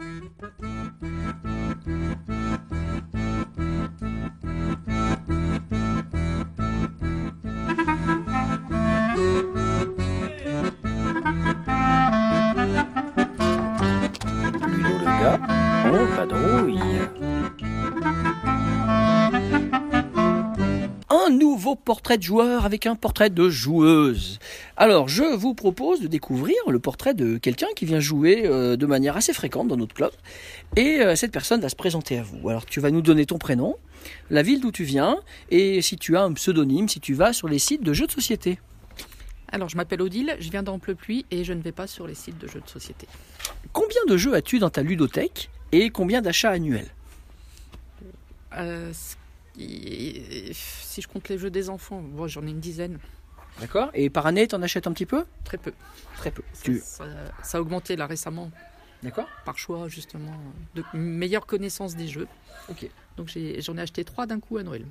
Thank you. Portrait de joueur avec un portrait de joueuse. Alors, je vous propose de découvrir le portrait de quelqu'un qui vient jouer euh, de manière assez fréquente dans notre club. Et euh, cette personne va se présenter à vous. Alors, tu vas nous donner ton prénom, la ville d'où tu viens, et si tu as un pseudonyme, si tu vas sur les sites de jeux de société. Alors, je m'appelle Odile, je viens d'Amplepuis et je ne vais pas sur les sites de jeux de société. Combien de jeux as-tu dans ta ludothèque et combien d'achats annuels? Euh, si je compte les jeux des enfants, bon, j'en ai une dizaine, D'accord Et par année, t'en achètes un petit peu? Très peu. Très peu. Ça, Tu... ça- ça a augmenté là récemment D'accord par choix justement de meilleure connaissance des jeux. Ok. Donc j'en ai, acheté trois d'un coup à Noël.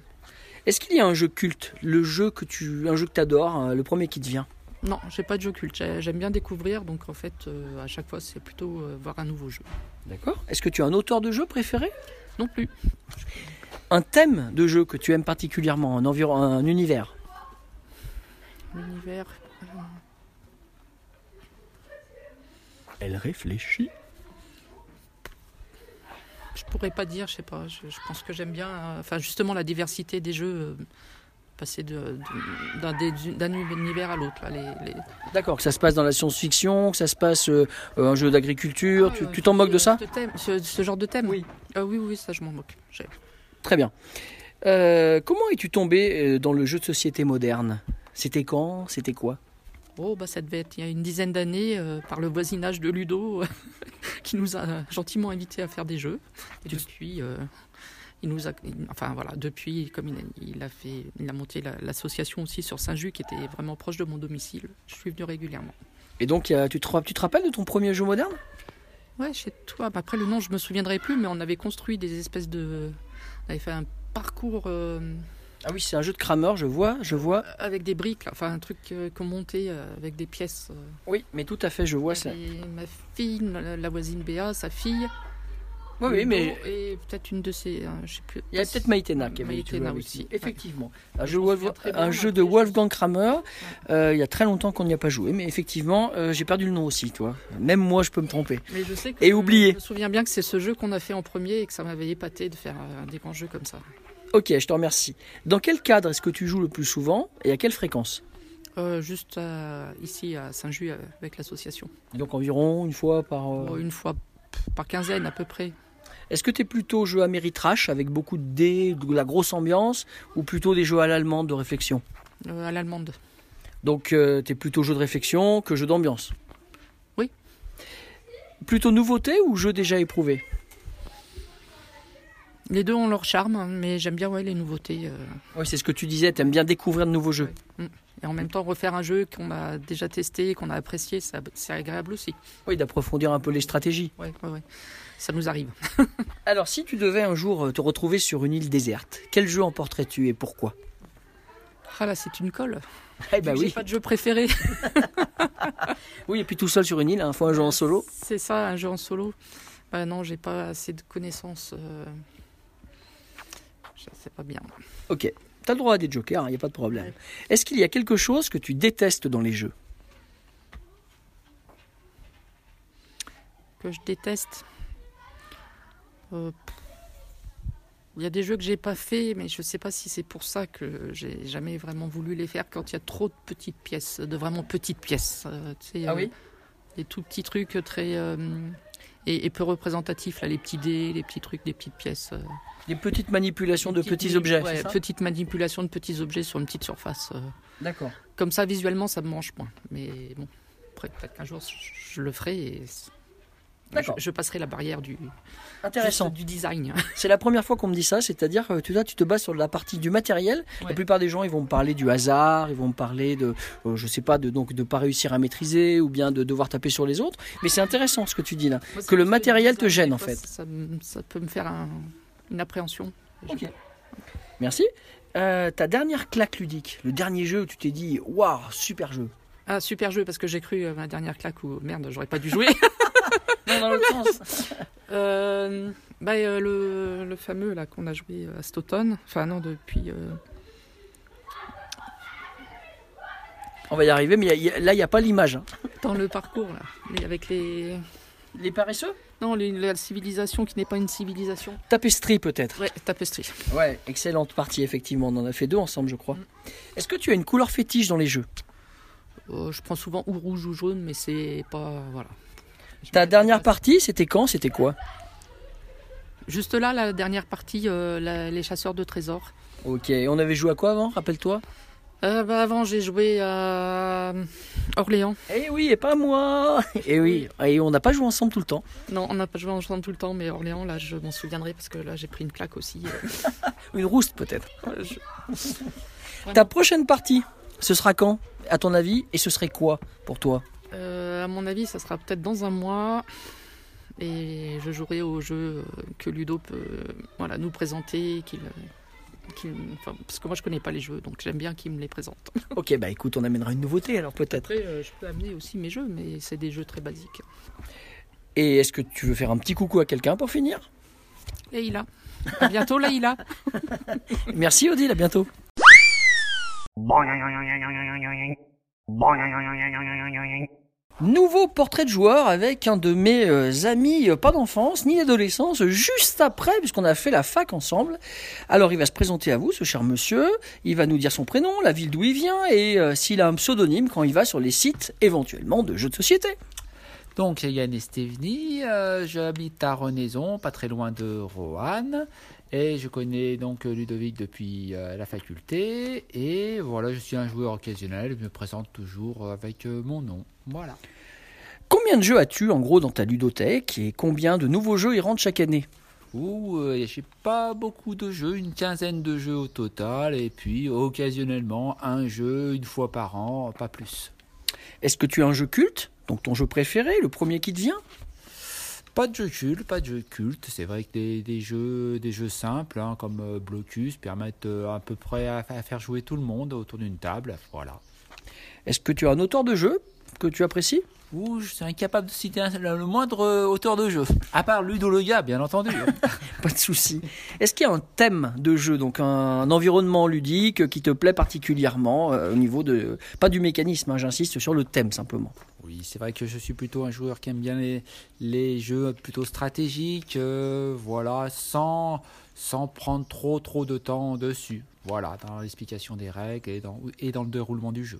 Est-ce qu'il y a un jeu culte, le jeu que tu, un jeu que t'adores, hein, le premier qui te vient? Non, j'ai pas de jeu culte. J'ai- J'aime bien découvrir, donc en fait, euh, à chaque fois, c'est plutôt euh, voir un nouveau jeu. D'accord. Est-ce que tu as un auteur de jeu préféré? Non plus. Un thème de jeu que tu aimes particulièrement, un, environ, un univers L'univers. euh, Elle réfléchit. Je pourrais pas dire, je sais pas. Je, je pense que j'aime bien, euh, enfin justement la diversité des jeux, euh, passer de- de- d'un des- d'un univers à l'autre. là, les- les- D'accord, que ça se passe dans la science-fiction, que ça se passe euh, un jeu d'agriculture, tu Ah, tu t'en moques de ça ce, thème- ce- ce genre de thème Oui. Ah oui, oui, ça je m'en moque. J'ai- Très bien. Euh, comment es-tu tombé euh, dans le jeu de société moderne? C'était quand? C'était quoi? Oh, bah ça devait être il y a une dizaine d'années euh, par le voisinage de Ludo qui nous a gentiment invités à faire des jeux. Et depuis, euh, il nous a, enfin voilà, depuis, comme il a, il a fait, il a monté la- l'association aussi sur Saint-Just qui était vraiment proche de mon domicile. Je suis venu régulièrement. Et donc, te, tu te rappelles de ton premier jeu moderne? Ouais, chez toi. Bah, après le nom, je me souviendrai plus, mais on avait construit des espèces de, on avait fait un parcours euh, Ah oui, c'est un jeu de Kramer, je vois, je vois. avec des briques, enfin un truc euh, qu'on montait euh, avec des pièces. euh. Oui, mais tout à fait, je vois ça. Ma fille, la, la voisine Béa, sa fille. Oui, oui, mais Et peut-être une de ses. euh, je sais plus. il y a peut-être Maïtena qui avait Maïtena aussi, lui. ouais. Effectivement. Un, Je jeu, Wolf- un jeu de Wolfgang Kramer. euh, il y a très longtemps qu'on n'y a pas joué, mais effectivement, euh, j'ai perdu le nom aussi, toi. Même moi, je peux me tromper. Mais je sais que Et oublié. Je me souviens bien que c'est ce jeu qu'on a fait en premier et que ça m'avait épaté de faire des grands jeux comme ça. Ok, je te remercie. Dans quel cadre est-ce que tu joues le plus souvent et à quelle fréquence? Euh, juste à- ici à Saint-Just avec l'association. Donc environ une fois par. euh, une fois par quinzaine à peu près. Est-ce que tu es plutôt jeu Ameritrash avec beaucoup de dés, de la grosse ambiance, ou plutôt des jeux à l'allemande de réflexion? Euh, à l'allemande. Donc tu es plutôt jeu de réflexion que jeu d'ambiance? Oui. Plutôt nouveauté ou jeu déjà éprouvé? Les deux ont leur charme, hein, mais j'aime bien ouais, les nouveautés. euh, Oui, c'est ce que tu disais, tu aimes bien découvrir de nouveaux jeux. Et en même temps, refaire un jeu qu'on a déjà testé, qu'on a apprécié, c'est agréable aussi. Oui, d'approfondir un peu les stratégies. Ouais, ouais, ouais. Ça nous arrive. Alors, si tu devais un jour euh, te retrouver sur une île déserte, quel jeu emporterais-tu et pourquoi? Ah là, c'est une colle. Eh ben oui. Pas de jeu préféré. Oui, et puis tout seul sur une île, il faut un jeu en solo. C'est ça, un jeu en solo. Bah non, j'ai pas assez de connaissances. euh, Je sais pas bien. Ok, t'as le droit à des jokers, il n'y a pas de problème. Ouais. Est-ce qu'il y a quelque chose que tu détestes dans les jeux? Que je déteste? Euh, Il y a des jeux que j'ai pas fait, mais je sais pas si c'est pour ça que j'ai jamais vraiment voulu les faire quand il y a trop de petites pièces, de vraiment petites pièces. euh, tu Ah euh, oui Des tout petits trucs très. euh, et, et peu représentatifs, là, les petits dés, les petits trucs, des petites pièces. euh, Des petites manipulations de petites petits objets, ouais, petites manipulations de petits objets sur une petite surface. euh. D'accord. Comme ça, visuellement, ça me mange moins. Mais bon, après, peut-être qu'un jour, je, je le ferai et je, passerai la barrière du, Intéressant. du design. C'est la première fois qu'on me dit ça, c'est-à-dire que tu, là, tu te bases sur la partie du matériel. La plupart des gens, ils vont me parler du hasard, ils vont me parler de, euh, je sais pas, de donc de pas réussir à maîtriser ou bien de devoir taper sur les autres. Mais c'est intéressant ce que tu dis là. Moi, Que le matériel te gêne, en fait. Ça, peut me faire un- une appréhension. Je- Merci. Euh, ta dernière claque ludique, le dernier jeu où tu t'es dit, waouh, super jeu. Ah, super jeu, parce que j'ai cru à ma dernière claque où merde, j'aurais pas dû jouer. Non, dans l'autre sens. Euh, bah, euh, le, le fameux là qu'on a joué à cet automne, enfin non depuis. euh, On va y arriver, mais il y a- il y a- là, il n'y a pas l'image. hein. dans le parcours là, les- avec les. Les paresseux? Non, les- la civilisation qui n'est pas une civilisation. Tapisserie, peut-être. Ouais, tapestry. Ouais, excellente partie, effectivement. On en a fait deux ensemble, je crois. Mm. Est-ce que tu as une couleur fétiche dans les jeux? Euh, je prends souvent ou rouge ou jaune, mais c'est pas. Voilà. Ta dernière partie, c'était quand C'était quoi? Juste là, la dernière partie, euh, la- les chasseurs de trésors. Ok, on avait joué à quoi avant Rappelle-toi? Euh, bah, avant, j'ai joué à Orléans. Eh oui, et pas moi Eh oui, et on n'a pas joué ensemble tout le temps. Non, on n'a pas joué ensemble tout le temps, mais Orléans, là, je m'en souviendrai parce que là, j'ai pris une claque aussi. euh. Une rouste, peut-être. Je- Ta prochaine partie, ce sera quand? À ton avis Et ce serait quoi pour toi? Euh, mon avis, ça sera peut-être dans un mois. Et je jouerai au jeu euh, que Ludo peut euh, voilà, nous présenter. qu'il qu'il- enfin, parce que moi, je connais pas les jeux, donc j'aime bien qu'il me les présente. Ok, bah écoute, on amènera une nouveauté alors peut-être. Après, euh, je peux amener aussi mes jeux, mais c'est des jeux très basiques. Et est-ce que tu veux faire un petit coucou à quelqu'un pour finir? Leïla. À bientôt, Leïla. Merci Odile, à bientôt. Nouveau portrait de joueur avec un de mes euh, amis, euh, pas d'enfance ni d'adolescence, juste après, puisqu'on a fait la fac ensemble. Alors il va se présenter à vous, ce cher monsieur, il va nous dire son prénom, la ville d'où il vient et euh, s'il a un pseudonyme quand il va sur les sites éventuellement de jeux de société. Donc, Yann Estevni, euh, j'habite à Renaison, pas très loin de Roanne, et je connais donc Ludovic depuis euh, la faculté, et voilà, je suis un joueur occasionnel, je me présente toujours avec euh, mon nom. Voilà. Combien de jeux as-tu en gros dans ta ludothèque et combien de nouveaux jeux y rentrent chaque année? Ou euh, j'ai pas beaucoup de jeux, une quinzaine de jeux au total, et puis occasionnellement un jeu une fois par an, pas plus. Est-ce que tu as un jeu culte? Donc ton jeu préféré, le premier qui te vient? Pas de jeu culte, pas de jeu culte. C'est vrai que des, jeux, jeux simples hein, comme euh, Blocus permettent euh, à peu près à, à faire jouer tout le monde autour d'une table. Voilà. Est-ce que tu as un auteur de jeu que tu apprécies? Ou je suis incapable de citer un- le moindre euh, auteur de jeu, à part Ludo Loga, bien entendu. Pas de souci. Est-ce qu'il y a un thème de jeu, donc un, un environnement ludique qui te plaît particulièrement euh, au niveau de pas du mécanisme, hein, j'insiste sur le thème simplement. oui, c'est vrai que je suis plutôt un joueur qui aime bien les, les jeux plutôt stratégiques, euh, voilà, sans, sans prendre trop trop de temps dessus. Voilà, dans l'explication des règles et dans, et dans le déroulement du jeu.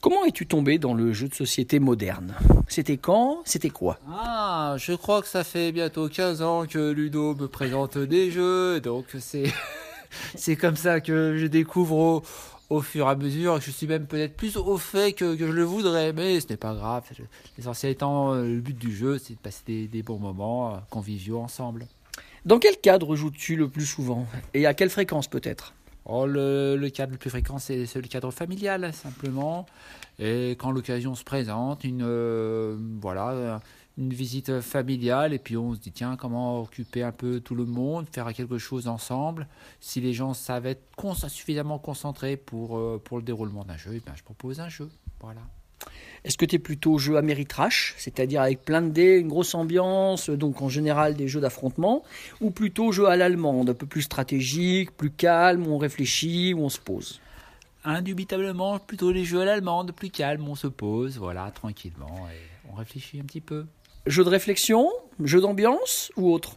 Comment es-tu tombé dans le jeu de société moderne? C'était quand? C'était quoi? Ah, je crois que ça fait bientôt 15 ans que Ludo me présente des jeux, donc c'est c'est comme ça que je découvre au, au fur et à mesure. Je suis même peut-être plus au fait que, que je le voudrais, mais ce n'est pas grave. L'essentiel étant, euh, le but du jeu, c'est de passer des, des bons moments euh, conviviaux ensemble. Dans quel cadre joues-tu le plus souvent? Et à quelle fréquence peut-être? Oh, le, cadre le plus fréquent, c'est le cadre familial, simplement. Et quand l'occasion se présente, une, euh, voilà, une visite familiale, et puis on se dit, tiens, comment occuper un peu tout le monde, faire quelque chose ensemble. Si les gens savent être suffisamment concentrés pour, euh, pour le déroulement d'un jeu, eh ben, je propose un jeu. Voilà. Est-ce que tu es plutôt jeu Ameritrash, c'est-à-dire avec plein de dés, une grosse ambiance, donc en général des jeux d'affrontement, ou plutôt jeu à l'allemande, un peu plus stratégique, plus calme, où on réfléchit, où on se pose? Indubitablement, plutôt les jeux à l'allemande, plus calme, on se pose, voilà, tranquillement, et on réfléchit un petit peu. Jeu de réflexion, jeu d'ambiance ou autre?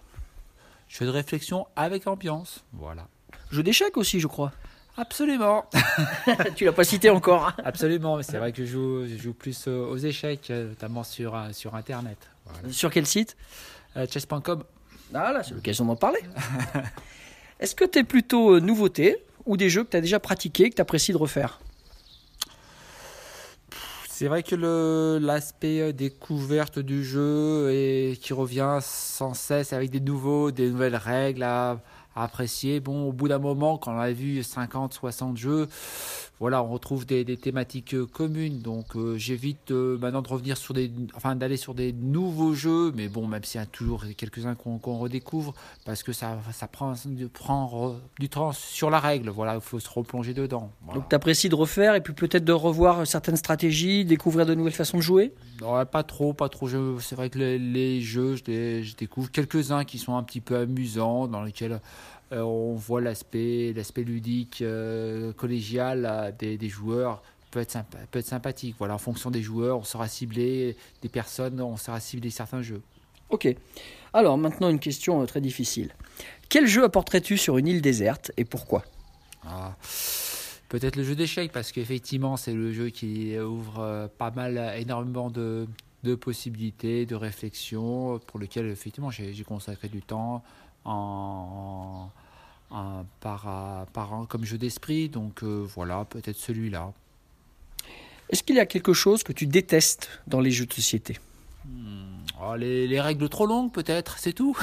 Jeu de réflexion avec ambiance, voilà. Jeu d'échecs aussi, je crois. Absolument. tu l'as pas cité encore. hein Absolument, mais c'est vrai que je joue, je joue plus euh, aux échecs, euh, notamment sur, euh, sur Internet. Voilà. Sur quel site? Euh, chess.com, Ah là, c'est l'occasion d'en parler. Est-ce que tu es plutôt nouveauté ou des jeux que tu as déjà pratiqués, que tu apprécies de refaire? C'est vrai que l'aspect découverte du jeu et qui revient sans cesse avec des nouveaux, des nouvelles règles à apprécier. Bon, au bout d'un moment, quand on a vu 50, 60 jeux, voilà, on retrouve des, des thématiques euh, communes. Donc euh, j'évite euh, maintenant de revenir sur des, enfin d'aller sur des nouveaux jeux, mais bon, même s'il y a toujours quelques-uns qu'on redécouvre, parce que ça, ça prend, prend re- du temps sur la règle. Voilà, il faut se replonger dedans. Voilà. Donc tu apprécies de refaire et puis peut-être de revoir certaines stratégies, découvrir de nouvelles façons de jouer? Ouais, pas trop, pas trop. C'est vrai que les, les jeux, je, les- je découvre quelques-uns qui sont un petit peu amusants, dans lesquels on voit l'aspect, ludique, euh, collégial euh, des, des joueurs peut être, sympa, peut être sympathique. Voilà, en fonction des joueurs, on saura cibler des personnes, on saura cibler certains jeux. Ok. Alors maintenant une question euh, très difficile. Quel jeu apporterais-tu sur une île déserte et pourquoi? Ah, Peut-être le jeu d'échecs, parce qu'effectivement, c'est le jeu qui ouvre euh, pas mal, énormément de, de possibilités, de réflexions, pour lequel, effectivement, j'ai consacré du temps en, en- par, euh, comme jeu d'esprit. Donc euh, voilà, peut-être celui-là. Est-ce qu'il y a quelque chose que tu détestes dans les jeux de société? Oh, les, les règles trop longues, peut-être, c'est tout.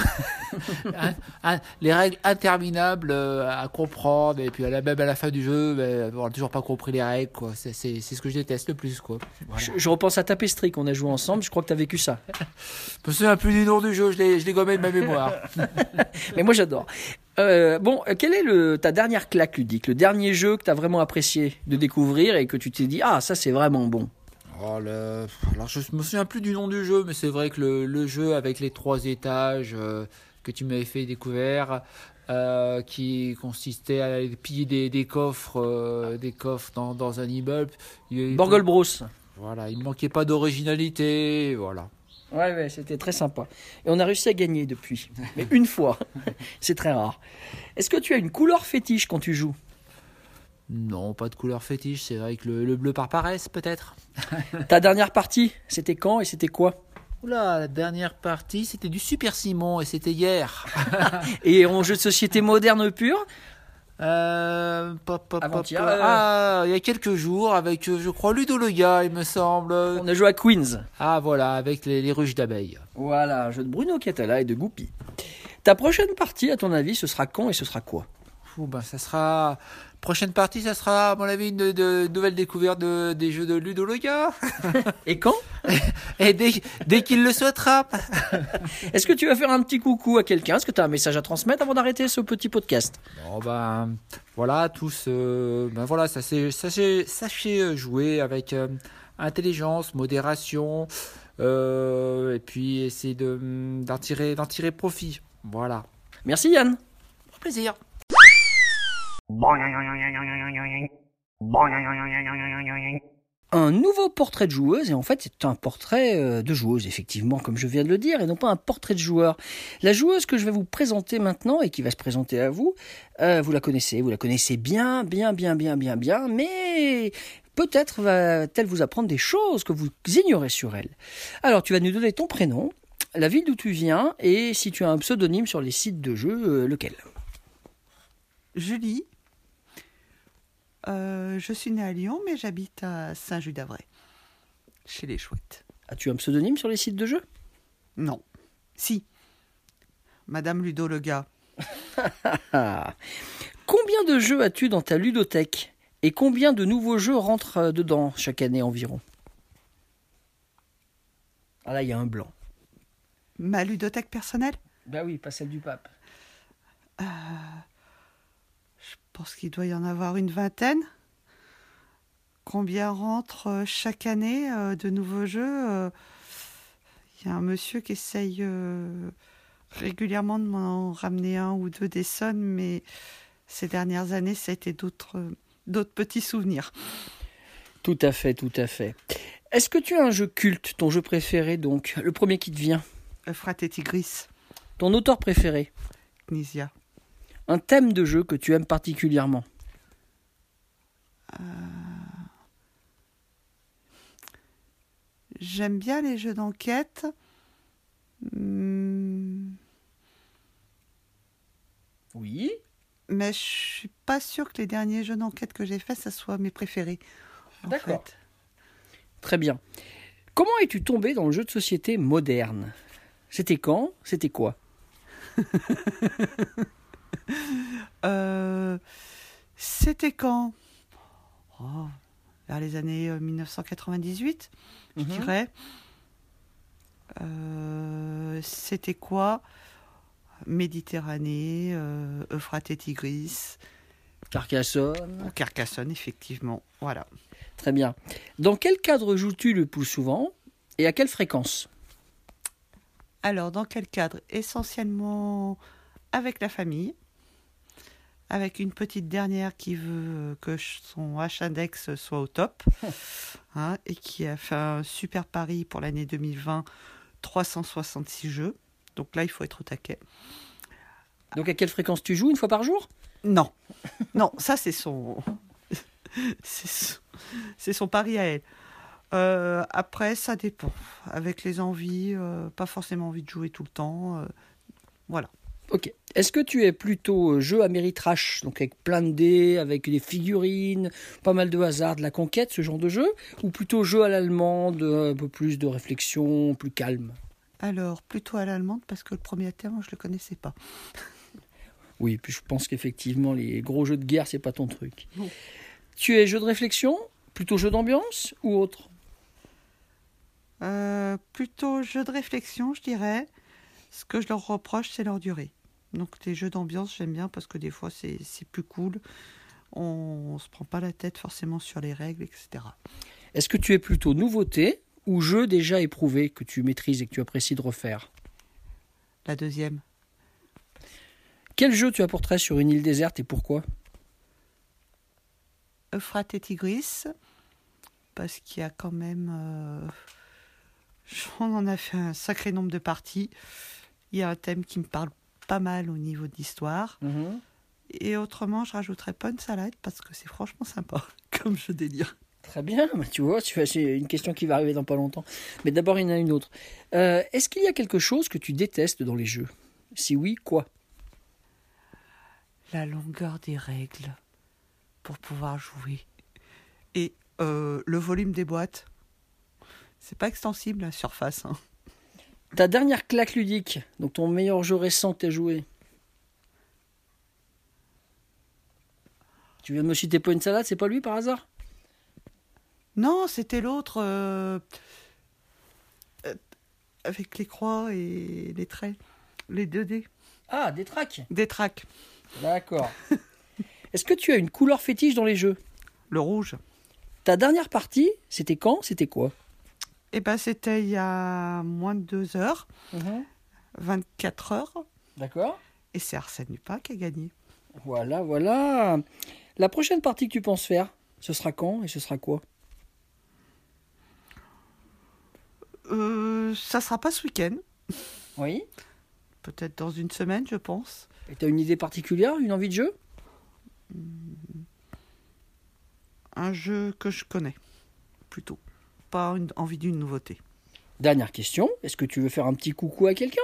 Les règles interminables euh, à comprendre, et puis à la, même à la fin du jeu, ben, on n'a toujours pas compris les règles. quoi. C'est c'est- c'est ce que je déteste le plus. Quoi. Voilà. je, je repense à Tapestry qu'on a joué ensemble, je crois que tu as vécu ça. Je me souviens plus du nom du jeu, je l'ai je l'ai gommé de ma mémoire. Mais moi j'adore. Euh, bon, euh, quelle est le, ta dernière claque ludique, le dernier jeu que tu as vraiment apprécié de découvrir et que tu t'es dit ah ça c'est vraiment bon Oh, le- Alors je me souviens plus du nom du jeu, mais c'est vrai que le, le jeu avec les trois étages euh, que tu m'avais fait découvrir, euh, qui consistait à aller piller des, des coffres, euh, des coffres dans, dans un immeuble. Il- Borgol Bros. Voilà, il ne manquait pas d'originalité, voilà. Ouais, ouais, c'était très sympa. Et on a réussi à gagner depuis. Mais une fois. c'est très rare. Est-ce que tu as une couleur fétiche quand tu joues? Non, pas de couleur fétiche, c'est vrai que le, le bleu par paresse peut-être. Ta dernière partie, c'était quand et c'était quoi? Oula, la dernière partie c'était du Super Simon et c'était hier. Et en jeu de société moderne pur? Euh, pop, pop, pop, euh. Ah, il y a quelques jours avec, euh, je crois, Ludo le gars, il me semble. On a joué à Queens. Ah voilà, avec les, les ruches d'abeilles. Voilà, un jeu de Bruno Catala et de Goupy. Ta prochaine partie, à ton avis, ce sera quand et ce sera quoi? Ouh, ben, ça sera prochaine partie, ça sera à mon avis une de, de- nouvelle découverte de, des jeux de Ludo le gars. Et quand? Et dès, dès qu'il le souhaitera. Est-ce que tu vas faire un petit coucou à quelqu'un? Est-ce que tu as un message à transmettre avant d'arrêter ce petit podcast? Bon ben voilà tous, euh, ben voilà, sachez, sachez, sachez jouer avec euh, intelligence, modération, euh, et puis essayer de d'en tirer, d'en tirer profit. Voilà. Merci Yann. Au plaisir. Un nouveau portrait de joueuse, et en fait c'est un portrait euh, de joueuse, effectivement, comme je viens de le dire, et non pas un portrait de joueur. La joueuse que je vais vous présenter maintenant, et qui va se présenter à vous, euh, vous la connaissez, vous la connaissez bien, bien, bien, bien, bien, bien, mais peut-être va-t-elle vous apprendre des choses que vous ignorez sur elle. Alors tu vas nous donner ton prénom, la ville d'où tu viens, et si tu as un pseudonyme sur les sites de jeux, euh, lequel? Julie. Euh, je suis née à Lyon, mais j'habite à Saint-Just-d'Avray, chez les chouettes. As-tu un pseudonyme sur les sites de jeux? Non. Si. Madame Ludo le gars. Combien de jeux as-tu dans ta ludothèque? Et combien de nouveaux jeux rentrent euh, dedans chaque année environ? Ah là, il y a un blanc. Ma ludothèque personnelle? Bah oui, pas celle du pape. Je pense qu'il doit y en avoir une vingtaine. Combien rentre euh, chaque année euh, de nouveaux jeux Euh, Il y a un monsieur qui essaye régulièrement de m'en ramener un ou deux des sonnes, mais ces dernières années, ça a été d'autres d'autres petits souvenirs. Tout à fait, tout à fait. Est-ce que tu as un jeu culte, ton jeu préféré donc? Le premier qui te vient Euphrate et Tigris, Ton auteur préféré? Knizia. Un thème de jeu que tu aimes particulièrement J'aime bien les jeux d'enquête. Hmm, Oui. Mais je suis pas sûre que les derniers jeux d'enquête que j'ai faits, ça soit mes préférés. D'accord. fait. Très bien. Comment es-tu tombé dans le jeu de société moderne? C'était quand? C'était quoi? Euh, C'était quand? Oh, vers les années euh, 1998, je Mhm. dirais. Euh, C'était quoi? Méditerranée, euh, Euphrate et Tigris, Carcassonne. Carcassonne, effectivement. Voilà. Très bien. Dans quel cadre joues-tu le plus souvent et à quelle fréquence? Alors, dans quel cadre? Essentiellement avec la famille, avec une petite dernière qui veut que son H-index soit au top, hein, et qui a fait un super pari pour l'année 2020, 366 jeux. Donc là, il faut être au taquet. Donc à quelle fréquence tu joues Une fois par jour? Non, non, ça c'est son, c'est son, c'est son pari à elle. Euh, après, ça dépend. Avec les envies, euh, pas forcément envie de jouer tout le temps. euh, voilà. Ok. Est-ce que tu es plutôt euh, jeu Ameritrash, donc avec plein de dés, avec des figurines, pas mal de hasard, de la conquête, ce genre de jeu Ou plutôt jeu à l'allemande, un peu plus de réflexion, plus calme? Alors, plutôt à l'allemande parce que le premier terme, je le connaissais pas. Oui, puis je pense qu'effectivement, les gros jeux de guerre, c'est pas ton truc. Tu es jeu de réflexion Plutôt jeu d'ambiance ou autre? Euh, plutôt jeu de réflexion, je dirais. Ce que je leur reproche, c'est leur durée. Donc, les jeux d'ambiance, j'aime bien parce que des fois, c'est c'est plus cool. On, ne se prend pas la tête forcément sur les règles, etc. Est-ce que tu es plutôt nouveauté ou jeu déjà éprouvé que tu maîtrises et que tu apprécies de refaire? La deuxième, Quel jeu tu apporterais sur une île déserte et pourquoi? Euphrate et Tigris, parce qu'il y a quand même. euh, on en a fait un sacré nombre de parties. Il y a un thème qui me parle pas mal au niveau de l'histoire. Et autrement, je rajouterais pas une salade parce que c'est franchement sympa comme jeu délire. Très bien, bah, tu vois, tu vois, c'est une question qui va arriver dans pas longtemps. Mais d'abord, il y en a une autre. Euh, Est-ce qu'il y a quelque chose que tu détestes dans les jeux? Si oui, quoi? La longueur des règles pour pouvoir jouer. Et euh, le volume des boîtes. C'est pas extensible la surface. hein. Ta dernière claque ludique, donc ton meilleur jeu récent que tu as joué Tu viens de me citer pas une salade, c'est pas lui par hasard? Non, c'était l'autre. euh, euh, avec les croix et les traits. Les 2D. Ah, des tracks Des tracks. D'accord. Est-ce que tu as une couleur fétiche dans les jeux? Le rouge. Ta dernière partie, c'était quand? C'était quoi? Eh ben, c'était il y a moins de deux heures, 24 heures. D'accord. Et c'est Arsène Lupin qui a gagné. Voilà, voilà. La prochaine partie que tu penses faire, ce sera quand et ce sera quoi? Euh, ça sera pas ce week-end. Oui. Peut-être dans une semaine, je pense. Et t'as une idée particulière, une envie de jeu? Un jeu que je connais. Plutôt. Pas une envie d'une nouveauté. Dernière question, est-ce que tu veux faire un petit coucou à quelqu'un?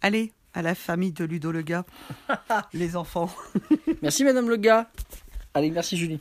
Allez, à la famille de Ludo le gars. les enfants. Merci Madame le gars. Allez, merci Julie.